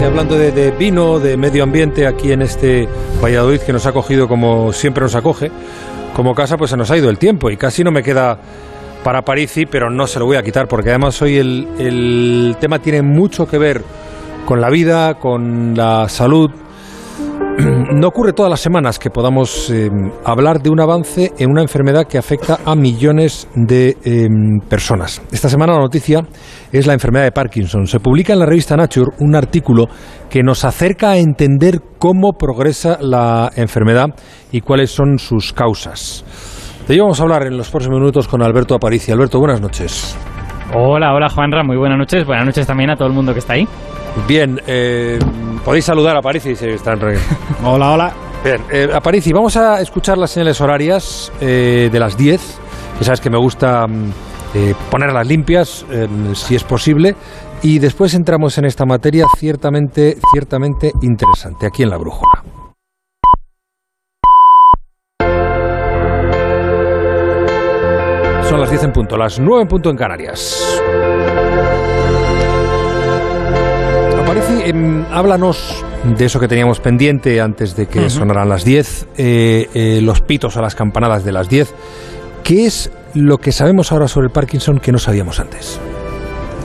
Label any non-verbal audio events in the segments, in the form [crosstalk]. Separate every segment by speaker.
Speaker 1: y hablando de, de, vino, de medio ambiente aquí en este Valladolid que nos ha cogido como siempre nos acoge, como casa, pues se nos ha ido el tiempo y casi no me queda para Parisi, pero no se lo voy a quitar porque además hoy el, el tema tiene mucho que ver con la vida, con la salud. [clears throat] No ocurre todas las semanas que podamos eh, hablar de un avance en una enfermedad que afecta a millones de eh, personas. Esta semana la noticia es la enfermedad de Parkinson. Se publica en la revista Nature un artículo que nos acerca a entender cómo progresa la enfermedad y cuáles son sus causas. De ello vamos a hablar en los próximos minutos con Alberto Aparici. Alberto, buenas noches.
Speaker 2: Hola, hola Juanra, muy buenas noches. Buenas noches también a todo el mundo que está ahí.
Speaker 1: Bien, eh, podéis saludar a Parisi si están.
Speaker 3: hola, hola.
Speaker 1: Bien, eh, a Parisi, vamos a escuchar las señales horarias eh, de las 10. Ya sabes que me gusta mm, eh, ponerlas limpias, eh, si es posible. Y después entramos en esta materia ciertamente, ciertamente interesante, aquí en la brújula. Son las 10 en punto, las 9 en punto en Canarias. Aparece, eh, háblanos de eso que teníamos pendiente antes de que uh -huh. sonaran las 10, eh, eh, los pitos a las campanadas de las 10. ¿Qué es lo que sabemos ahora sobre el Parkinson que no sabíamos antes?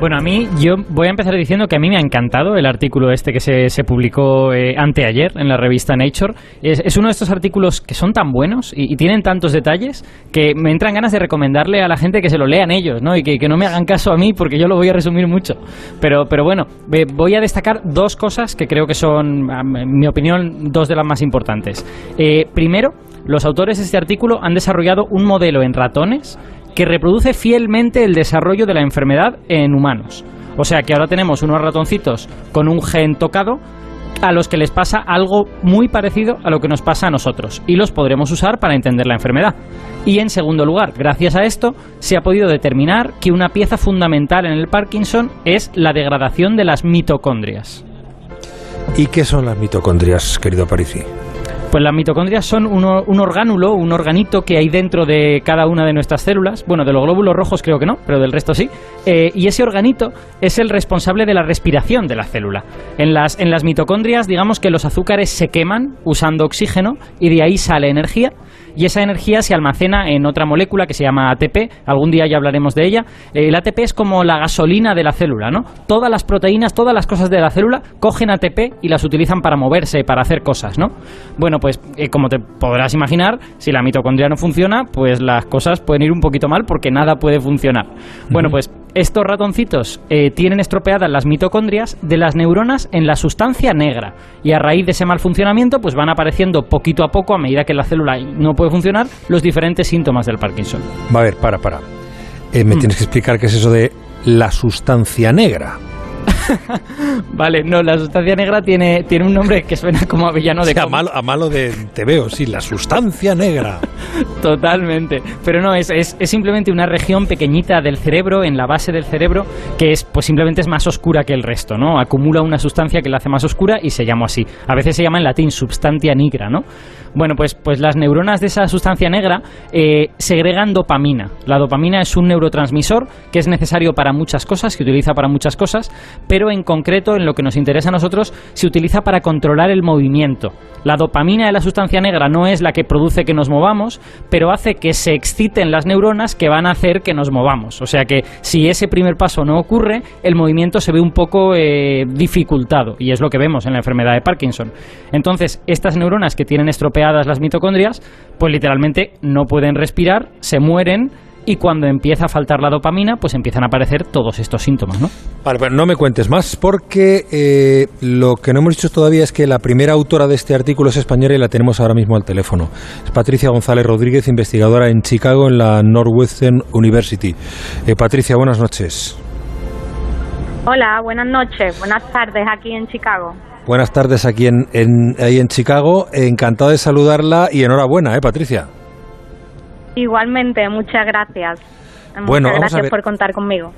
Speaker 2: Bueno, a mí, yo voy a empezar diciendo que a mí me ha encantado el artículo este que se, se publicó eh, anteayer en la revista Nature. Es, uno de estos artículos que son tan buenos y, tienen tantos detalles que me entran ganas de recomendarle a la gente que se lo lean ellos, ¿no? Y que, que no me hagan caso a mí porque yo lo voy a resumir mucho. Pero, pero bueno, voy a destacar dos cosas que creo que son, en mi opinión, dos de las más importantes. Eh, primero, los autores de este artículo han desarrollado un modelo en ratones que reproduce fielmente el desarrollo de la enfermedad en humanos. O sea que ahora tenemos unos ratoncitos con un gen tocado a los que les pasa algo muy parecido a lo que nos pasa a nosotros y los podremos usar para entender la enfermedad. Y en segundo lugar, gracias a esto, se ha podido determinar que una pieza fundamental en el Parkinson es la degradación de las mitocondrias.
Speaker 1: ¿Y qué son las mitocondrias, querido Parisi?
Speaker 2: Pues las mitocondrias son un, un, orgánulo, un organito que hay dentro de cada una de nuestras células. Bueno, de los glóbulos rojos creo que no, pero del resto sí. Eh, y ese organito es el responsable de la respiración de la célula. En las, en las mitocondrias, digamos que los azúcares se queman usando oxígeno y de ahí sale energía. Y esa energía se almacena en otra molécula que se llama ATP. Algún día ya hablaremos de ella. Eh, el ATP es como la gasolina de la célula, ¿no? Todas las proteínas, todas las cosas de la célula cogen ATP y las utilizan para moverse, para hacer cosas, ¿no? Bueno, pues eh, como te podrás imaginar, si la mitocondria no funciona, pues las cosas pueden ir un poquito mal porque nada puede funcionar. Bueno, pues estos ratoncitos eh, tienen estropeadas las mitocondrias de las neuronas en la sustancia negra y a raíz de ese mal funcionamiento pues van apareciendo poquito a poco a medida que la célula no puede funcionar los diferentes síntomas del Parkinson.
Speaker 1: Va a ver, para, para. Eh, me mm. tienes que explicar qué es eso de la sustancia negra. [laughs] [laughs]
Speaker 2: vale, no, la sustancia negra tiene, tiene un nombre que suena como a villano de...
Speaker 1: Sí, a, malo, a malo de te veo, sí, la sustancia negra. [laughs]
Speaker 2: Totalmente. Pero no, es, es, es, simplemente una región pequeñita del cerebro, en la base del cerebro, que es pues simplemente es más oscura que el resto, ¿no? Acumula una sustancia que la hace más oscura y se llama así. A veces se llama en latín substantia nigra, ¿no? Bueno, pues, pues las neuronas de esa sustancia negra eh, segregan dopamina. La dopamina es un neurotransmisor que es necesario para muchas cosas, que utiliza para muchas cosas, pero en concreto, en lo que nos interesa a nosotros, se utiliza para controlar el movimiento. La dopamina de la sustancia negra no es la que produce que nos movamos, pero hace que se exciten las neuronas que van a hacer que nos movamos. O sea que si ese primer paso no ocurre, el movimiento se ve un poco eh, dificultado, y es lo que vemos en la enfermedad de Parkinson. Entonces, estas neuronas que tienen estropeadas las mitocondrias, pues literalmente no pueden respirar, se mueren y cuando empieza a faltar la dopamina, pues empiezan a aparecer todos estos síntomas, ¿no?
Speaker 1: Vale, pero no me cuentes más, porque eh, lo que no hemos dicho todavía es que la primera autora de este artículo es española y la tenemos ahora mismo al teléfono. Es Patricia González Rodríguez, investigadora en Chicago, en la Northwestern University. Eh, Patricia, buenas noches.
Speaker 4: Hola, buenas noches, buenas tardes aquí en Chicago.
Speaker 1: Buenas tardes aquí en, en, ahí en Chicago. Encantado de saludarla y enhorabuena, ¿eh, Patricia?
Speaker 4: Igualmente, muchas gracias.
Speaker 1: Bueno,
Speaker 4: muchas gracias por contar conmigo.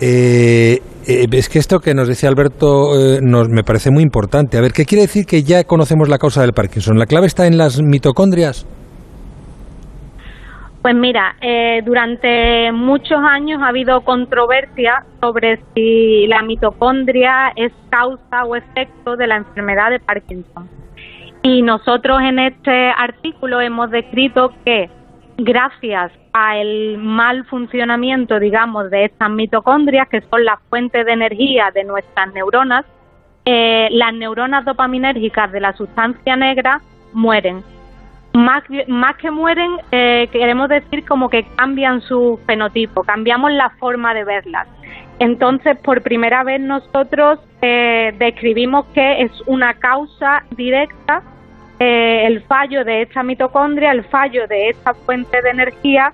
Speaker 1: Eh, eh, es que esto que nos decía Alberto eh, nos, me parece muy importante. A ver, ¿qué quiere decir que ya conocemos la causa del Parkinson? ¿La clave está en las mitocondrias?
Speaker 4: Pues mira, eh, durante muchos años ha habido controversia sobre si la mitocondria es causa o efecto de la enfermedad de Parkinson. Y nosotros en este artículo hemos descrito que gracias al mal funcionamiento, digamos, de estas mitocondrias, que son la fuente de energía de nuestras neuronas, eh, las neuronas dopaminérgicas de la sustancia negra mueren. Más, más que mueren, eh, queremos decir como que cambian su fenotipo, cambiamos la forma de verlas. Entonces, por primera vez nosotros eh, describimos que es una causa directa eh, el fallo de esta mitocondria, el fallo de esta fuente de energía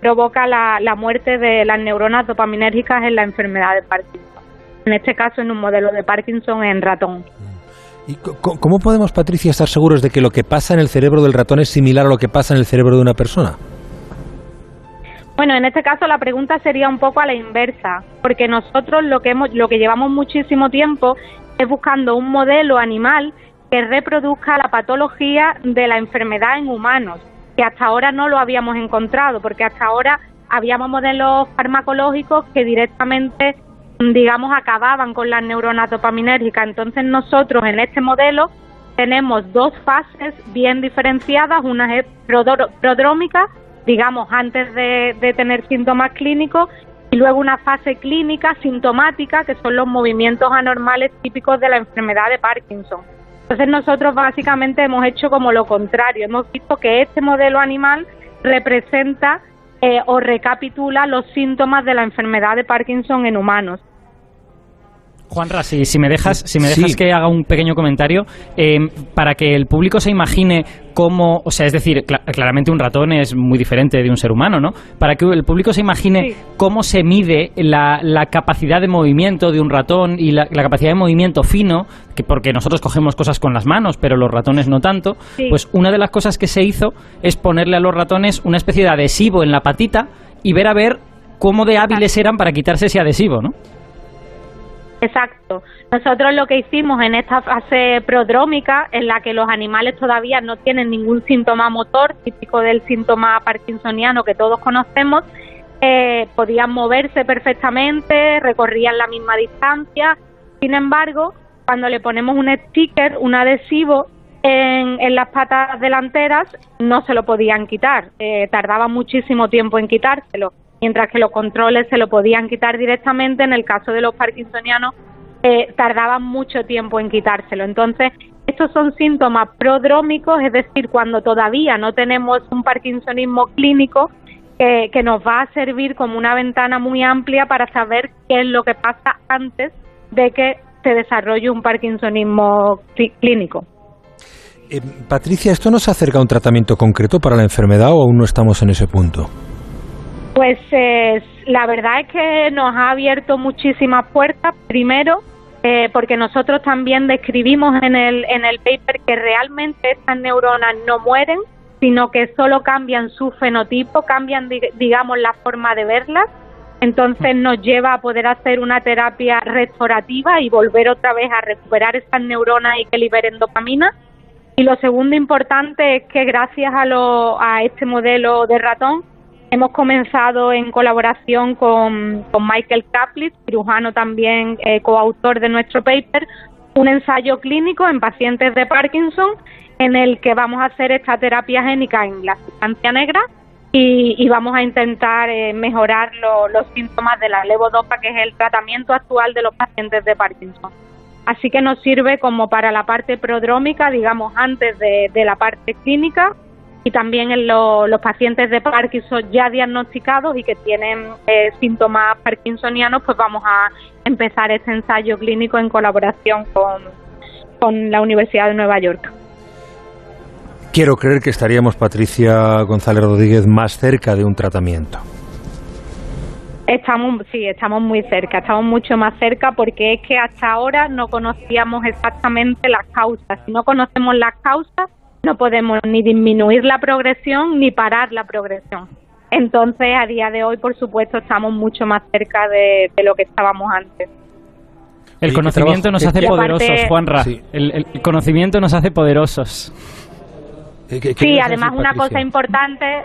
Speaker 4: provoca la, la muerte de las neuronas dopaminérgicas en la enfermedad de Parkinson. En este caso, en un modelo de Parkinson en ratón.
Speaker 1: ¿Y cómo podemos, Patricia, estar seguros de que lo que pasa en el cerebro del ratón es similar a lo que pasa en el cerebro de una persona?
Speaker 4: Bueno, en este caso la pregunta sería un poco a la inversa, porque nosotros lo que hemos, lo que llevamos muchísimo tiempo es buscando un modelo animal que reproduzca la patología de la enfermedad en humanos, que hasta ahora no lo habíamos encontrado, porque hasta ahora habíamos modelos farmacológicos que directamente, digamos, acababan con las neuronas dopaminérgicas. Entonces nosotros en este modelo tenemos dos fases bien diferenciadas, una es prodrómica, digamos, antes de tener síntomas clínicos, y luego una fase clínica sintomática, que son los movimientos anormales típicos de la enfermedad de Parkinson. Entonces nosotros básicamente hemos hecho como lo contrario, hemos visto que este modelo animal representa eh, o recapitula los síntomas de la enfermedad de Parkinson en humanos.
Speaker 2: Juanra, si, si me dejas, si me dejas que haga un pequeño comentario, eh, para que el público se imagine cómo, o sea, es decir, claramente un ratón es muy diferente de un ser humano, ¿no? Para que el público se imagine cómo se mide la, capacidad de movimiento de un ratón y la, capacidad de movimiento fino, que porque nosotros cogemos cosas con las manos, pero los ratones no tanto, pues una de las cosas que se hizo es ponerle a los ratones una especie de adhesivo en la patita y ver a ver cómo de hábiles eran para quitarse ese adhesivo, ¿no?
Speaker 4: Exacto. Nosotros lo que hicimos en esta fase prodrómica, en la que los animales todavía no tienen ningún síntoma motor típico del síntoma parkinsoniano que todos conocemos, eh, podían moverse perfectamente, recorrían la misma distancia. Sin embargo, cuando le ponemos un sticker, un adhesivo en, en las patas delanteras, no se lo podían quitar. Eh, tardaba muchísimo tiempo en quitárselo mientras que los controles se lo podían quitar directamente, en el caso de los parkinsonianos eh, tardaban mucho tiempo en quitárselo. Entonces, estos son síntomas prodrómicos, es decir, cuando todavía no tenemos un parkinsonismo clínico que nos va a servir como una ventana muy amplia para saber qué es lo que pasa antes de que se desarrolle un parkinsonismo clínico.
Speaker 1: Eh, Patricia, ¿esto nos acerca a un tratamiento concreto para la enfermedad o aún no estamos en ese punto?
Speaker 4: Pues eh, la verdad es que nos ha abierto muchísimas puertas. Primero, eh, porque nosotros también describimos en el, en el paper que realmente estas neuronas no mueren, sino que solo cambian su fenotipo, cambian, digamos, la forma de verlas. Entonces nos lleva a poder hacer una terapia restaurativa y volver otra vez a recuperar estas neuronas y que liberen dopamina. Y lo segundo importante es que gracias a, lo, a este modelo de ratón Hemos comenzado en colaboración con, Michael Kaplitz, cirujano también eh, coautor de nuestro paper, un ensayo clínico en pacientes de Parkinson en el que vamos a hacer esta terapia génica en la sustancia negra y, vamos a intentar eh, mejorar los síntomas de la levodopa, que es el tratamiento actual de los pacientes de Parkinson. Así que nos sirve como para la parte prodrómica, digamos, antes de la parte clínica y también en los pacientes de Parkinson ya diagnosticados y que tienen eh, síntomas parkinsonianos, pues vamos a empezar este ensayo clínico en colaboración con, con la Universidad de Nueva York.
Speaker 1: Quiero creer que estaríamos, Patricia González Rodríguez, más cerca de un tratamiento.
Speaker 4: Estamos, sí, estamos muy cerca, estamos mucho más cerca porque es que hasta ahora no conocíamos exactamente las causas. Si no conocemos las causas, no podemos ni disminuir la progresión ni parar la progresión. Entonces, a día de hoy, por supuesto, estamos mucho más cerca de, lo que estábamos antes.
Speaker 2: El conocimiento nos hace poderosos, Juanra. El, conocimiento nos hace poderosos.
Speaker 4: Sí, además una cosa importante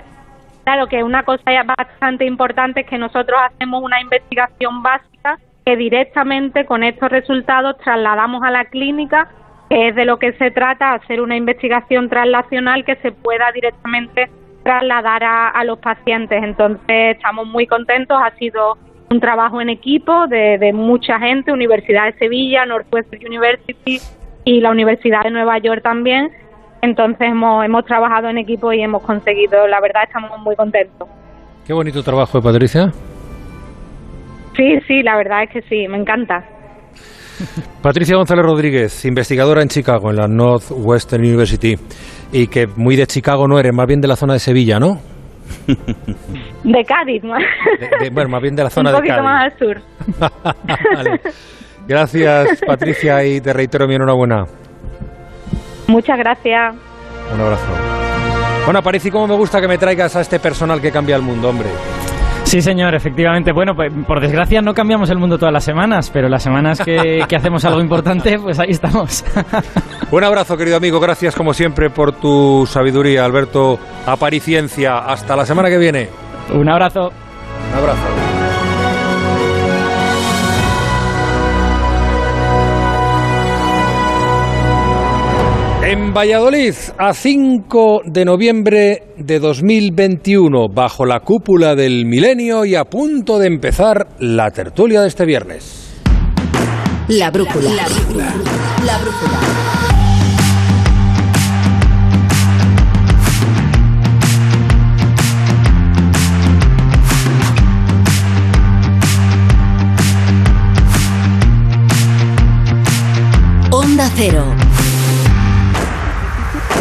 Speaker 4: Claro que una cosa ya bastante importante es que nosotros hacemos una investigación básica que directamente con estos resultados trasladamos a la clínica, que es de lo que se trata, hacer una investigación translacional que se pueda directamente trasladar a, los pacientes. Entonces estamos muy contentos, ha sido un trabajo en equipo de, de mucha gente, Universidad de Sevilla, Northwestern University y la Universidad de Nueva York también. Entonces hemos, hemos trabajado en equipo y hemos conseguido, la verdad estamos muy contentos.
Speaker 1: Qué bonito trabajo, Patricia.
Speaker 4: Sí, sí, la verdad es que sí, me encanta.
Speaker 1: Patricia González Rodríguez, investigadora en Chicago, en la Northwestern University, y que muy de Chicago no eres, más bien de la zona de Sevilla, ¿no?
Speaker 4: De Cádiz, más.
Speaker 1: bueno, más bien de la zona de Cádiz.
Speaker 4: Un poquito más al sur. [laughs]
Speaker 1: Gracias, Patricia, y te reitero mi enhorabuena.
Speaker 4: Muchas gracias.
Speaker 1: Un abrazo. Bueno, París, ¿y cómo me gusta que me traigas a este personal que cambia el mundo, hombre?
Speaker 2: Sí, señor, efectivamente. Bueno, pues, por desgracia no cambiamos el mundo todas las semanas, pero las semanas que, que hacemos algo importante, pues ahí estamos. [laughs]
Speaker 1: Un abrazo, querido amigo. Gracias, como siempre, por tu sabiduría, Alberto Apariciencia. Hasta la semana que viene.
Speaker 2: Un abrazo.
Speaker 1: Un abrazo. En Valladolid, a 5 de noviembre de 2021, bajo la cúpula del milenio y a punto de empezar la tertulia de este viernes.
Speaker 3: La brújula. La brújula. La brújula. Onda Cero.